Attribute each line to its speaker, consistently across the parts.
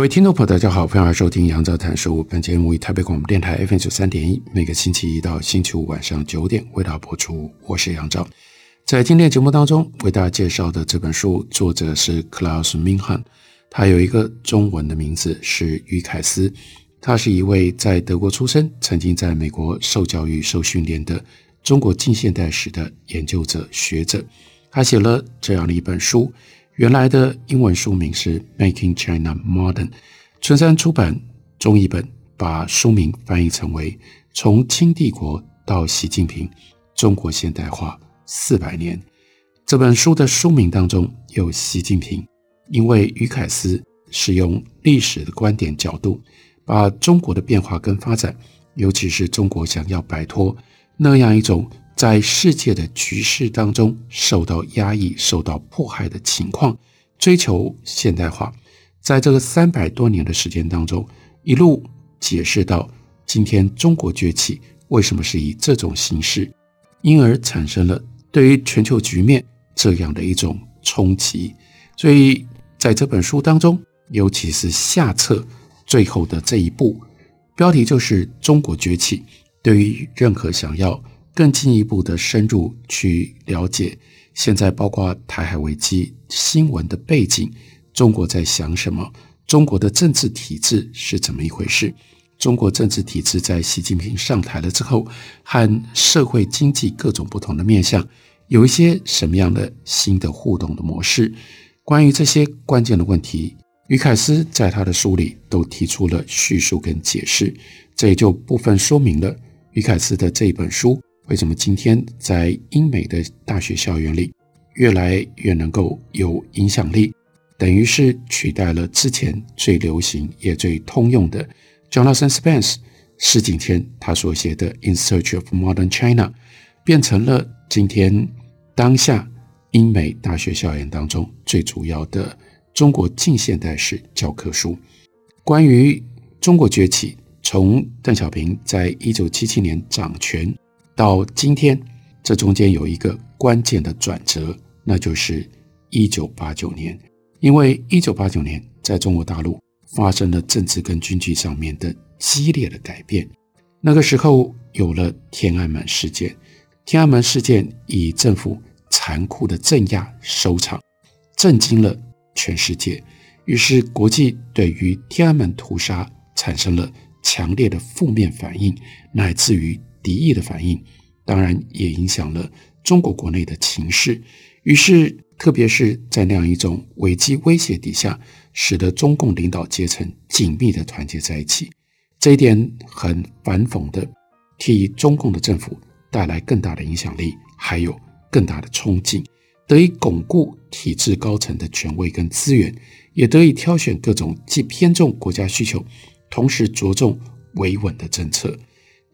Speaker 1: 各位听众朋友，大家好，欢迎收听杨照谈书。本节目以台北广播电台 FM 九三点一，每个星期一到星期五晚上九点为大家播出。我是杨照，在今天节目当中为大家介绍的这本书，作者是 Klaus Minhan，他有一个中文的名字是于凯斯，他是一位在德国出生、曾经在美国受教育、受训练的中国近现代史的研究者、学者。他写了这样的一本书。原来的英文书名是《Making China Modern》，春山出版中译本，把书名翻译成为《从清帝国到习近平：中国现代化四百年》。这本书的书名当中有习近平，因为于凯斯是用历史的观点角度，把中国的变化跟发展，尤其是中国想要摆脱那样一种。在世界的局势当中受到压抑、受到迫害的情况，追求现代化，在这个三百多年的时间当中，一路解释到今天中国崛起为什么是以这种形式，因而产生了对于全球局面这样的一种冲击。所以在这本书当中，尤其是下册最后的这一步，标题就是“中国崛起”。对于任何想要更进一步的深入去了解，现在包括台海危机新闻的背景，中国在想什么？中国的政治体制是怎么一回事？中国政治体制在习近平上台了之后，和社会经济各种不同的面向，有一些什么样的新的互动的模式？关于这些关键的问题，于凯斯在他的书里都提出了叙述跟解释，这也就部分说明了于凯斯的这一本书。为什么今天在英美的大学校园里越来越能够有影响力？等于是取代了之前最流行也最通用的 Jonathan Spence 施景天他所写的《In Search of Modern China》，变成了今天当下英美大学校园当中最主要的中国近现代史教科书。关于中国崛起，从邓小平在一九七七年掌权。到今天，这中间有一个关键的转折，那就是一九八九年。因为一九八九年在中国大陆发生了政治跟经济上面的激烈的改变。那个时候有了天安门事件，天安门事件以政府残酷的镇压收场，震惊了全世界。于是国际对于天安门屠杀产生了强烈的负面反应，乃至于。敌意的反应，当然也影响了中国国内的情势。于是，特别是在那样一种危机威胁底下，使得中共领导阶层紧密的团结在一起。这一点很反讽的，替中共的政府带来更大的影响力，还有更大的冲劲，得以巩固体制高层的权威跟资源，也得以挑选各种既偏重国家需求，同时着重维稳的政策。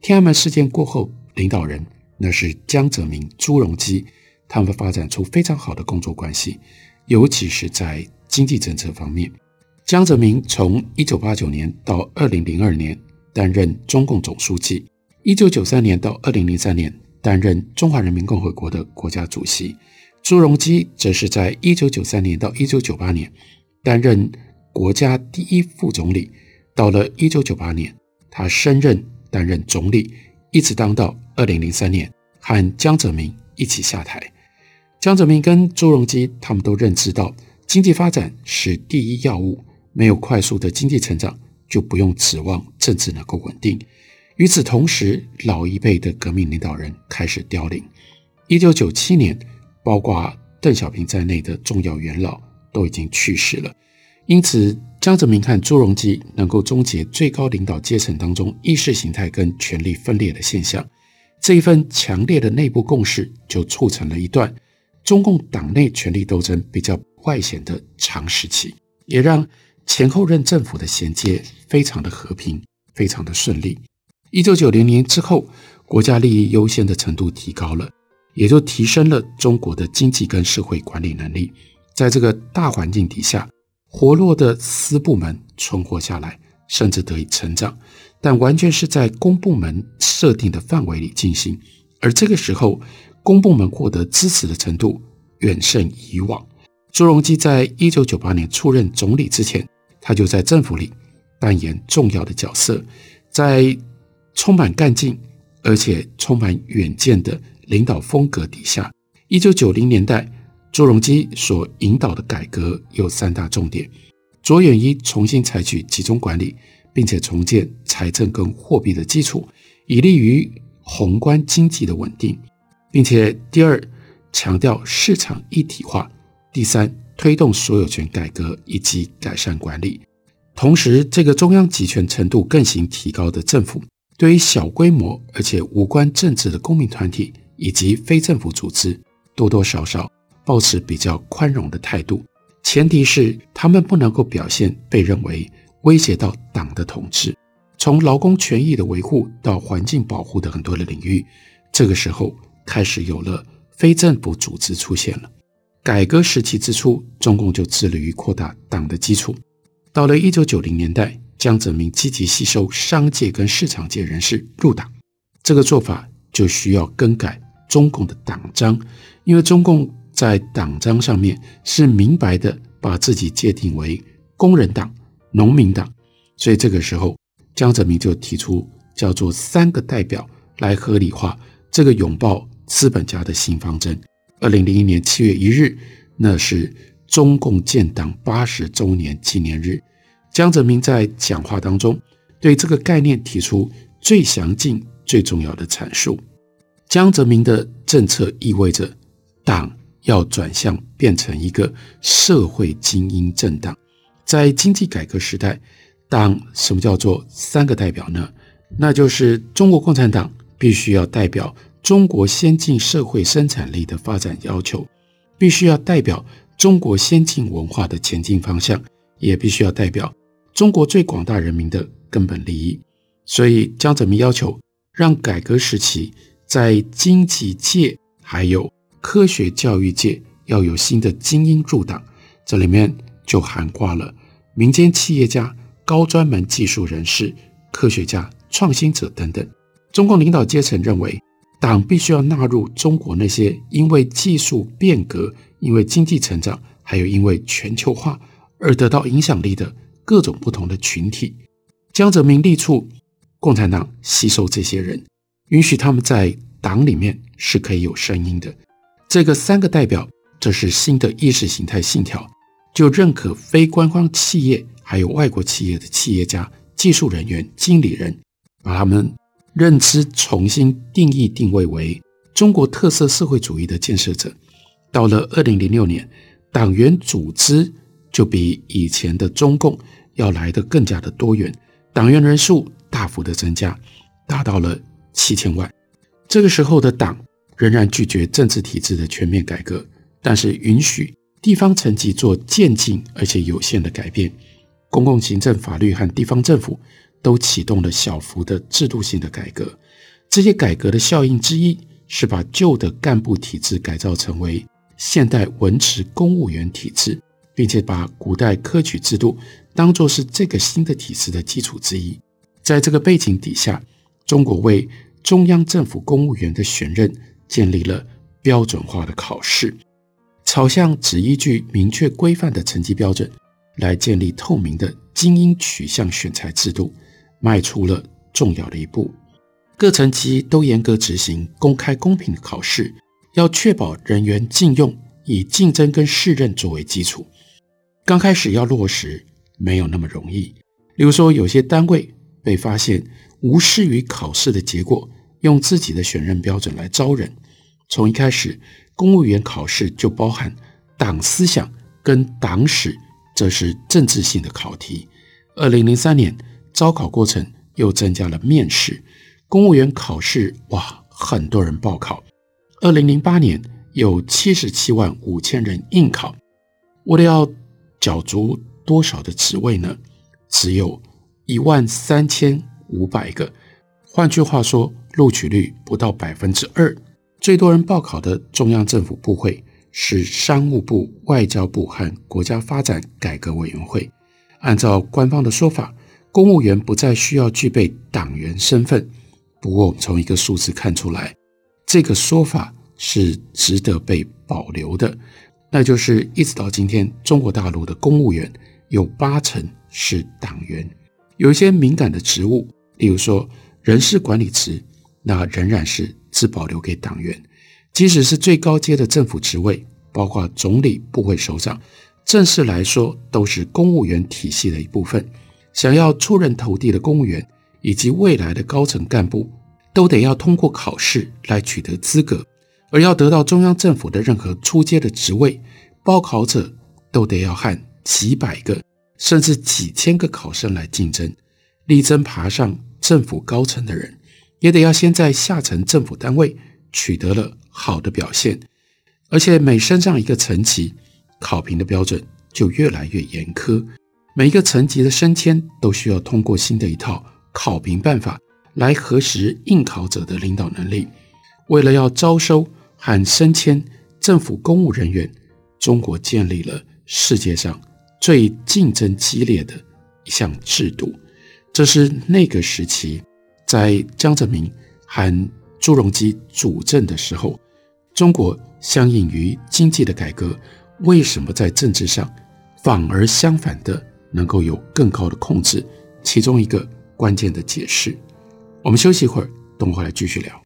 Speaker 1: 天安门事件过后，领导人那是江泽民、朱镕基，他们发展出非常好的工作关系，尤其是在经济政策方面。江泽民从一九八九年到二零零二年担任中共总书记，一九九三年到二零零三年担任中华人民共和国的国家主席。朱镕基则是在一九九三年到一九九八年担任国家第一副总理，到了一九九八年，他升任。担任总理，一直当到二零零三年，和江泽民一起下台。江泽民跟朱镕基他们都认知到，经济发展是第一要务，没有快速的经济成长，就不用指望政治能够稳定。与此同时，老一辈的革命领导人开始凋零。一九九七年，包括邓小平在内的重要元老都已经去世了，因此。江泽民和朱镕基能够终结最高领导阶层当中意识形态跟权力分裂的现象，这一份强烈的内部共识就促成了一段中共党内权力斗争比较外显的长时期，也让前后任政府的衔接非常的和平，非常的顺利。一九九零年之后，国家利益优先的程度提高了，也就提升了中国的经济跟社会管理能力。在这个大环境底下，活络的私部门存活下来，甚至得以成长，但完全是在公部门设定的范围里进行。而这个时候，公部门获得支持的程度远胜以往。朱镕基在一九九八年出任总理之前，他就在政府里扮演重要的角色，在充满干劲而且充满远见的领导风格底下，一九九零年代，朱镕基所引导的改革有三大重点：着眼于重新采取集中管理，并且重建财政跟货币的基础，以利于宏观经济的稳定。并且，第二，强调市场一体化；第三，推动所有权改革以及改善管理。同时，这个中央集权程度更行提高的政府，对于小规模而且无关政治的公民团体以及非政府组织，多多少少抱持比较宽容的态度，前提是他们不能够表现被认为威胁到党的统治。从劳工权益的维护到环境保护的很多的领域，这个时候。开始有了非政府组织出现了。改革时期之初，中共就致力于扩大党的基础。到了一九九零年代，江泽民积极吸收商界跟市场界人士入党，这个做法就需要更改中共的党章，因为中共在党章上面是明白的把自己界定为工人党、农民党，所以这个时候江泽民就提出叫做“三个代表”来合理化这个拥抱。资本家的新方针。二零零一年七月一日，那是中共建党八十周年纪念日。江泽民在讲话当中对这个概念提出最详尽、最重要的阐述。江泽民的政策意味着党要转向变成一个社会精英政党。在经济改革时代，党什么叫做三个代表呢？那就是中国共产党必须要代表。中国先进社会生产力的发展要求，必须要代表中国先进文化的前进方向，也必须要代表中国最广大人民的根本利益。所以，江泽民要求让改革时期在经济界还有科学教育界要有新的精英入党，这里面就涵盖了民间企业家、高专门技术人士、科学家、创新者等等。中共领导阶层认为。党必须要纳入中国那些因为技术变革、因为经济成长，还有因为全球化而得到影响力的各种不同的群体。江泽民力促共产党吸收这些人，允许他们在党里面是可以有声音的。这个三个代表，这是新的意识形态信条，就认可非官方企业还有外国企业的企业家、技术人员、经理人，把他们。认知重新定义定位为中国特色社会主义的建设者。到了二零零六年，党员组织就比以前的中共要来得更加的多元，党员人数大幅的增加，达到了七千万。这个时候的党仍然拒绝政治体制的全面改革，但是允许地方层级做渐进而且有限的改变，公共行政、法律和地方政府。都启动了小幅的制度性的改革，这些改革的效应之一是把旧的干部体制改造成为现代文职公务员体制，并且把古代科举制度当作是这个新的体制的基础之一。在这个背景底下，中国为中央政府公务员的选任建立了标准化的考试，朝向只依据明确规范的成绩标准来建立透明的精英取向选材制度。迈出了重要的一步，各层级都严格执行公开公平的考试，要确保人员进用，以竞争跟适任作为基础。刚开始要落实没有那么容易，例如说有些单位被发现无视于考试的结果，用自己的选任标准来招人。从一开始，公务员考试就包含党思想跟党史，这是政治性的考题。二零零三年。招考过程又增加了面试，公务员考试哇，很多人报考。二零零八年有七十七万五千人应考，为了要角逐多少的职位呢？只有一万三千五百个。换句话说，录取率不到百分之二。最多人报考的中央政府部会是商务部、外交部和国家发展改革委员会。按照官方的说法，公务员不再需要具备党员身份。不过，我们从一个数字看出来，这个说法是值得被保留的。那就是一直到今天，中国大陆的公务员有八成是党员。有一些敏感的职务，例如说人事管理职，那仍然是只保留给党员。即使是最高阶的政府职位，包括总理、部会首长。正式来说，都是公务员体系的一部分。想要出人头地的公务员以及未来的高层干部，都得要通过考试来取得资格。而要得到中央政府的任何出阶的职位，报考者都得要和几百个甚至几千个考生来竞争。力争爬上政府高层的人，也得要先在下层政府单位取得了好的表现。而且每升上一个层级，考评的标准就越来越严苛，每一个层级的升迁都需要通过新的一套考评办法来核实应考者的领导能力。为了要招收和升迁政府公务人员，中国建立了世界上最竞争激烈的一项制度。这是那个时期在江泽民喊朱镕基主政的时候，中国相应于经济的改革。为什么在政治上反而相反的能够有更高的控制？其中一个关键的解释。我们休息一会儿，等会来继续聊。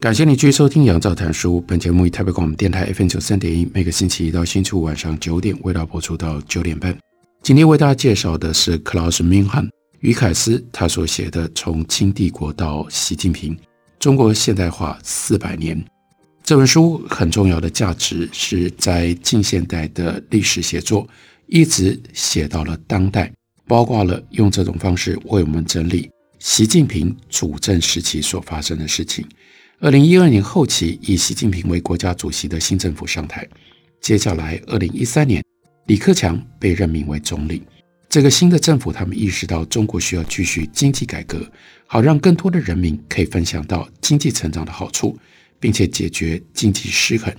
Speaker 1: 感谢你继续收听《杨照谈书》。本节目以台北广播电台 FM 九三点一，每个星期一到星期五晚上九点，为大家播出到九点半。今天为大家介绍的是克劳斯·明翰于凯斯他所写的《从清帝国到习近平：中国现代化四百年》这本书。很重要的价值是在近现代的历史写作，一直写到了当代，包括了用这种方式为我们整理习近平主政时期所发生的事情。二零一二年后期，以习近平为国家主席的新政府上台。接下来，二零一三年，李克强被任命为总理。这个新的政府，他们意识到中国需要继续经济改革，好让更多的人民可以分享到经济成长的好处，并且解决经济失衡。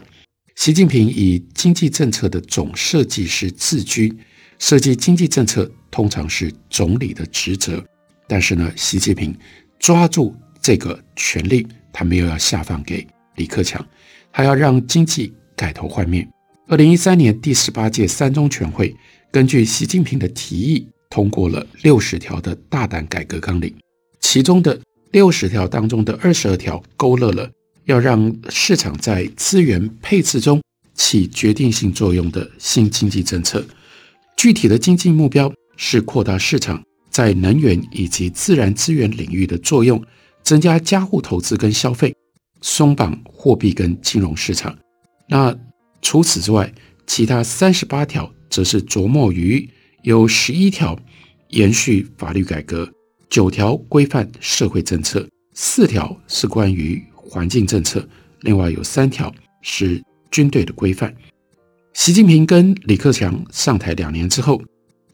Speaker 1: 习近平以经济政策的总设计师自居，设计经济政策通常是总理的职责。但是呢，习近平抓住这个权力。他没有要下放给李克强，他要让经济改头换面。二零一三年第十八届三中全会根据习近平的提议，通过了六十条的大胆改革纲领，其中的六十条当中的二十二条勾勒了要让市场在资源配置中起决定性作用的新经济政策。具体的经济目标是扩大市场在能源以及自然资源领域的作用，增加家户投资跟消费，松绑货币跟金融市场。那除此之外，其他三十八条则是琢磨于有十一条延续法律改革，九条规范社会政策，四条是关于环境政策，另外有三条是军队的规范。习近平跟李克强上台两年之后，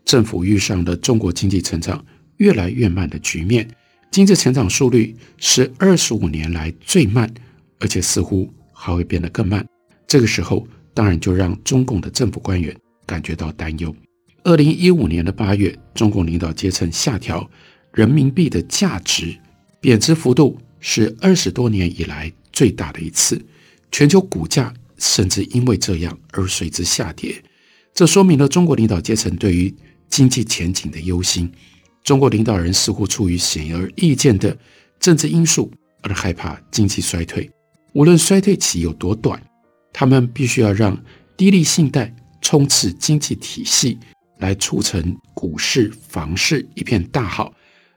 Speaker 1: 政府遇上了中国经济成长越来越慢的局面，经济成长速率是二十五年来最慢，而且似乎还会变得更慢。这个时候，当然就让中共的政府官员感觉到担忧。二零一五年的八月，中共领导阶层下调人民币的价值，贬值幅度是二十多年以来最大的一次，全球股价甚至因为这样而随之下跌。这说明了中国领导阶层对于经济前景的忧心。中国领导人似乎出于显而易见的政治因素而害怕经济衰退，无论衰退期有多短。他们必须要让低利信贷充斥经济体系，来促成股市、房市一片大好，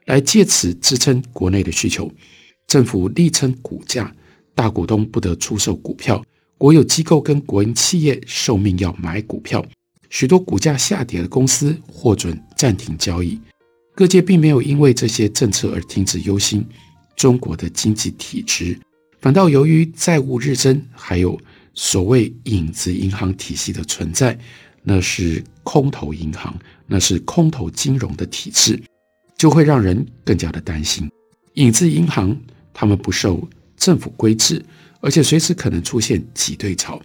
Speaker 1: 来借此支撑国内的需求。政府力撑股价，大股东不得出售股票，国有机构跟国营企业受命要买股票，许多股价下跌的公司获准暂停交易。各界并没有因为这些政策而停止忧心，中国的经济体制反倒由于债务日增，还有。所谓影子银行体系的存在，那是空头银行，那是空头金融的体制，就会让人更加的担心。影子银行他们不受政府规制，而且随时可能出现挤兑潮。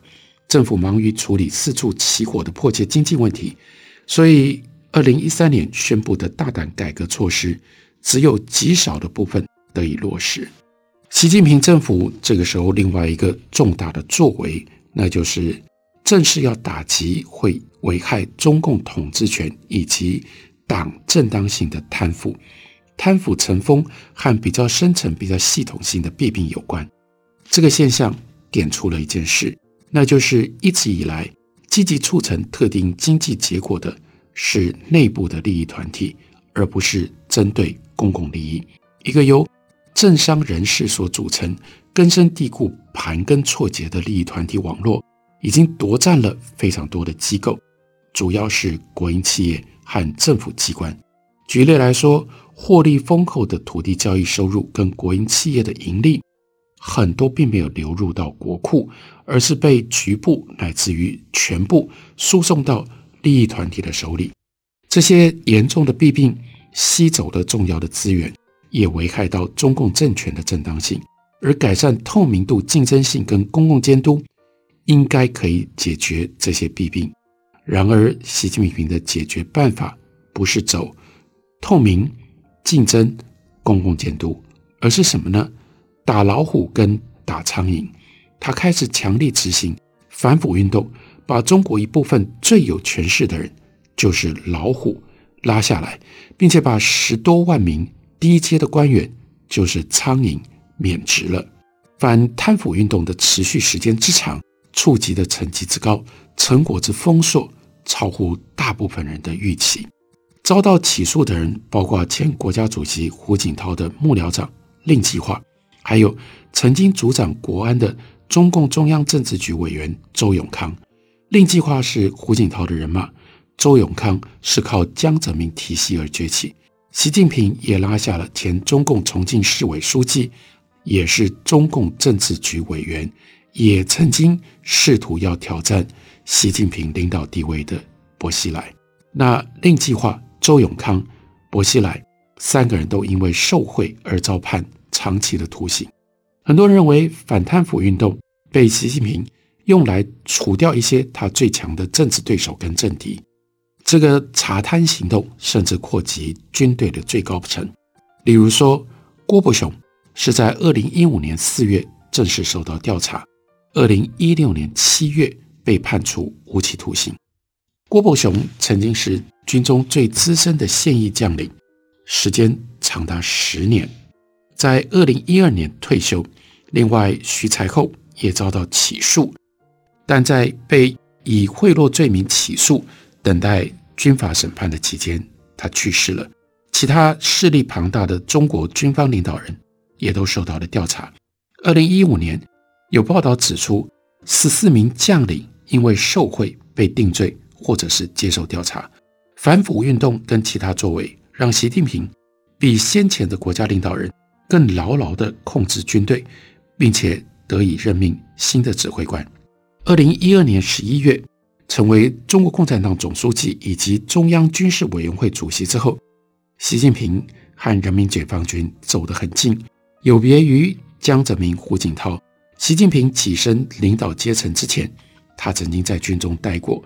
Speaker 1: 政府忙于处理四处起火的迫切经济问题，所以二零一三年宣布的大胆改革措施，只有极少的部分得以落实。习近平政府这个时候另外一个重大的作为，那就是正式要打击会危害中共统治权以及党正当性的贪腐。贪腐成风和比较深层、比较系统性的弊病有关。这个现象点出了一件事，那就是一直以来积极促成特定经济结果的是内部的利益团体，而不是针对公共利益。一个由政商人士所组成、根深蒂固、盘根错节的利益团体网络，已经夺占了非常多的机构，主要是国营企业和政府机关。举例来说，获利丰厚的土地交易收入跟国营企业的盈利，很多并没有流入到国库，而是被局部乃至于全部输送到利益团体的手里。这些严重的弊病吸走了重要的资源。也危害到中共政权的正当性，而改善透明度、竞争性跟公共监督，应该可以解决这些弊病。然而，习近平的解决办法不是走透明、竞争、公共监督，而是什么呢？打老虎跟打苍蝇。他开始强力执行反腐运动，把中国一部分最有权势的人，就是老虎拉下来，并且把十多万名。低阶的官员就是苍蝇，免职了。反贪腐运动的持续时间之长，触及的层级之高，成果之丰硕，超乎大部分人的预期。遭到起诉的人，包括前国家主席胡锦涛的幕僚长令计划，还有曾经主掌国安的中共中央政治局委员周永康。令计划是胡锦涛的人马，周永康是靠江泽民提携而崛起。习近平也拉下了前中共重庆市委书记，也是中共政治局委员，也曾经试图要挑战习近平领导地位的薄熙来。那令计划、周永康、薄熙来三个人都因为受贿而遭判长期的徒刑。很多人认为反贪腐运动被习近平用来除掉一些他最强的政治对手跟政敌。这个查贪行动甚至扩及军队的最高层，例如说，郭伯雄是在二零一五年四月正式受到调查，二零一六年七月被判处无期徒刑。郭伯雄曾经是军中最资深的现役将领，时间长达十年。在二零一二年退休。另外，徐才厚也遭到起诉，但在被以贿赂罪名起诉、等待军法审判的期间，他去世了。其他势力庞大的中国军方领导人也都受到了调查。二零一五年，有报道指出，十四名将领因为受贿被定罪，或者是接受调查。反腐运动跟其他作为，让习近平比先前的国家领导人更牢牢地控制军队。并且得以任命新的指挥官。二零一二年十一月，成为中国共产党总书记以及中央军事委员会主席之后，习近平和人民解放军走得很近。有别于江泽民、胡锦涛，习近平跻身领导阶层之前，他曾经在军中待过。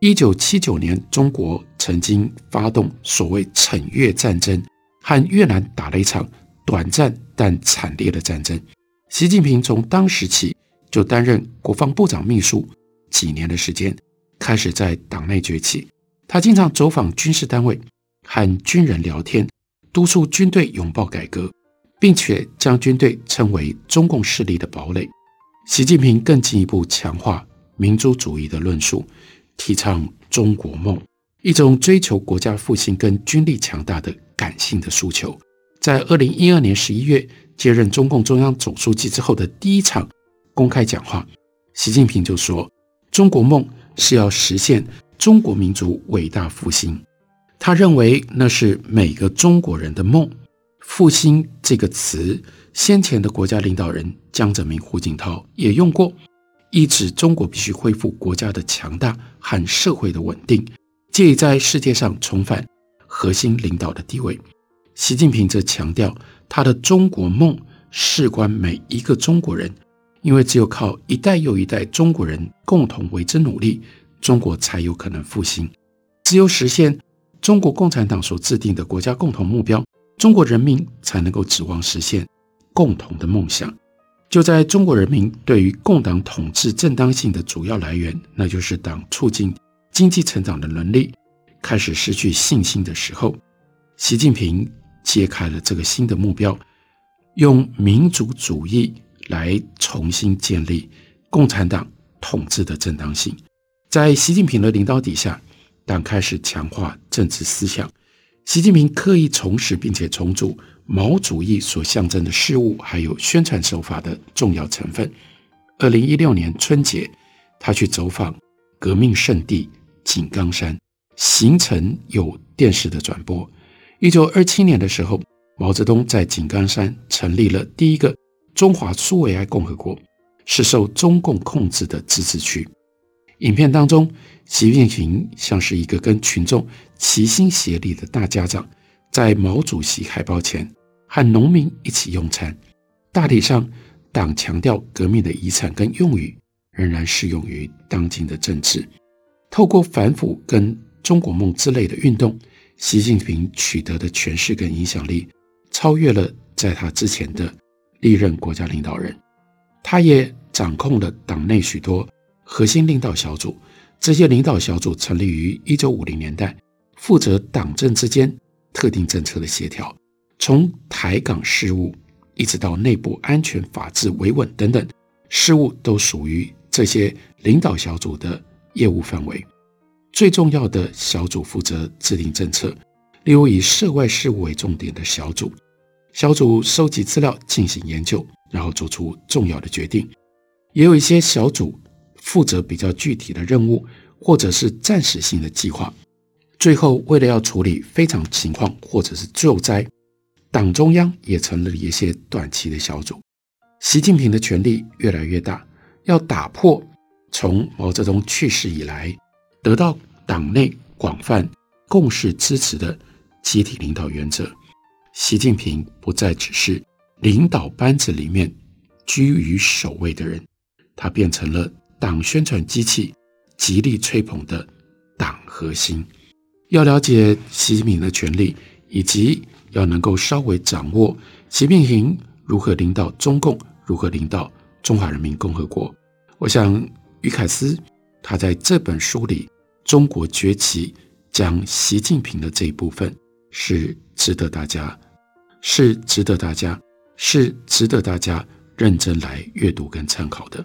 Speaker 1: 一九七九年，中国曾经发动所谓惩越战争，和越南打了一场短暂但惨烈的战争。习近平从当时起就担任国防部长秘书，几年的时间开始在党内崛起。他经常走访军事单位，和军人聊天，督促军队拥抱改革，并且将军队称为中共势力的堡垒。习近平更进一步强化民族主义的论述，提倡中国梦，一种追求国家复兴跟军力强大的感性的诉求。在二零一二年十一月。接任中共中央总书记之后的第一场公开讲话，习近平就说：“中国梦是要实现中国民族伟大复兴。”他认为那是每个中国人的梦。复兴这个词，先前的国家领导人江泽民、胡锦涛也用过，意指中国必须恢复国家的强大和社会的稳定，借以在世界上重返核心领导的地位。习近平则强调，他的中国梦事关每一个中国人，因为只有靠一代又一代中国人共同为之努力，中国才有可能复兴。只有实现中国共产党所制定的国家共同目标，中国人民才能够指望实现共同的梦想。就在中国人民对于共党统治正当性的主要来源，那就是党促进经济成长的能力，开始失去信心的时候，习近平。揭开了这个新的目标，用民族主义来重新建立共产党统治的正当性。在习近平的领导底下，党开始强化政治思想。习近平刻意重拾并且重组毛主义所象征的事物，还有宣传手法的重要成分。二零一六年春节，他去走访革命圣地井冈山，行程有电视的转播。一九二七年的时候，毛泽东在井冈山成立了第一个中华苏维埃共和国，是受中共控制的自治区。影片当中，习近平像是一个跟群众齐心协力的大家长，在毛主席海报前和农民一起用餐。大体上，党强调革命的遗产跟用语仍然适用于当今的政治。透过反腐跟中国梦之类的运动。习近平取得的权势跟影响力，超越了在他之前的历任国家领导人。他也掌控了党内许多核心领导小组。这些领导小组成立于一九五零年代，负责党政之间特定政策的协调，从台港事务一直到内部安全、法治、维稳等等事务，都属于这些领导小组的业务范围。最重要的小组负责制定政策，例如以涉外事务为重点的小组，小组收集资料进行研究，然后做出重要的决定。也有一些小组负责比较具体的任务，或者是暂时性的计划。最后，为了要处理非常情况或者是救灾，党中央也成立了一些短期的小组。习近平的权力越来越大，要打破从毛泽东去世以来。得到党内广泛共识支持的集体领导原则，习近平不再只是领导班子里面居于首位的人，他变成了党宣传机器极力吹捧的党核心。要了解习近平的权力，以及要能够稍微掌握习近平如何领导中共，如何领导中华人民共和国，我想于凯斯他在这本书里。中国崛起讲习近平的这一部分是值得大家，是值得大家是值得大家认真来阅读跟参考的。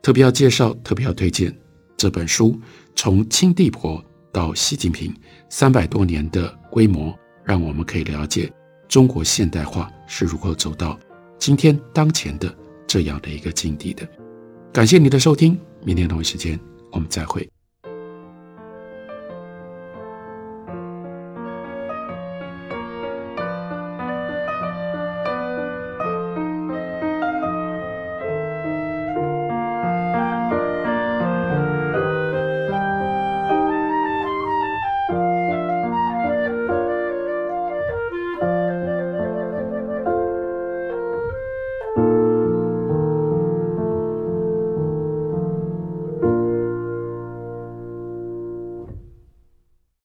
Speaker 1: 特别要介绍，特别要推荐这本书，从清帝国到习近平三百多年的规模，让我们可以了解中国现代化是如何走到今天当前的这样的一个境地的。感谢你的收听，明天同一时间我们再会。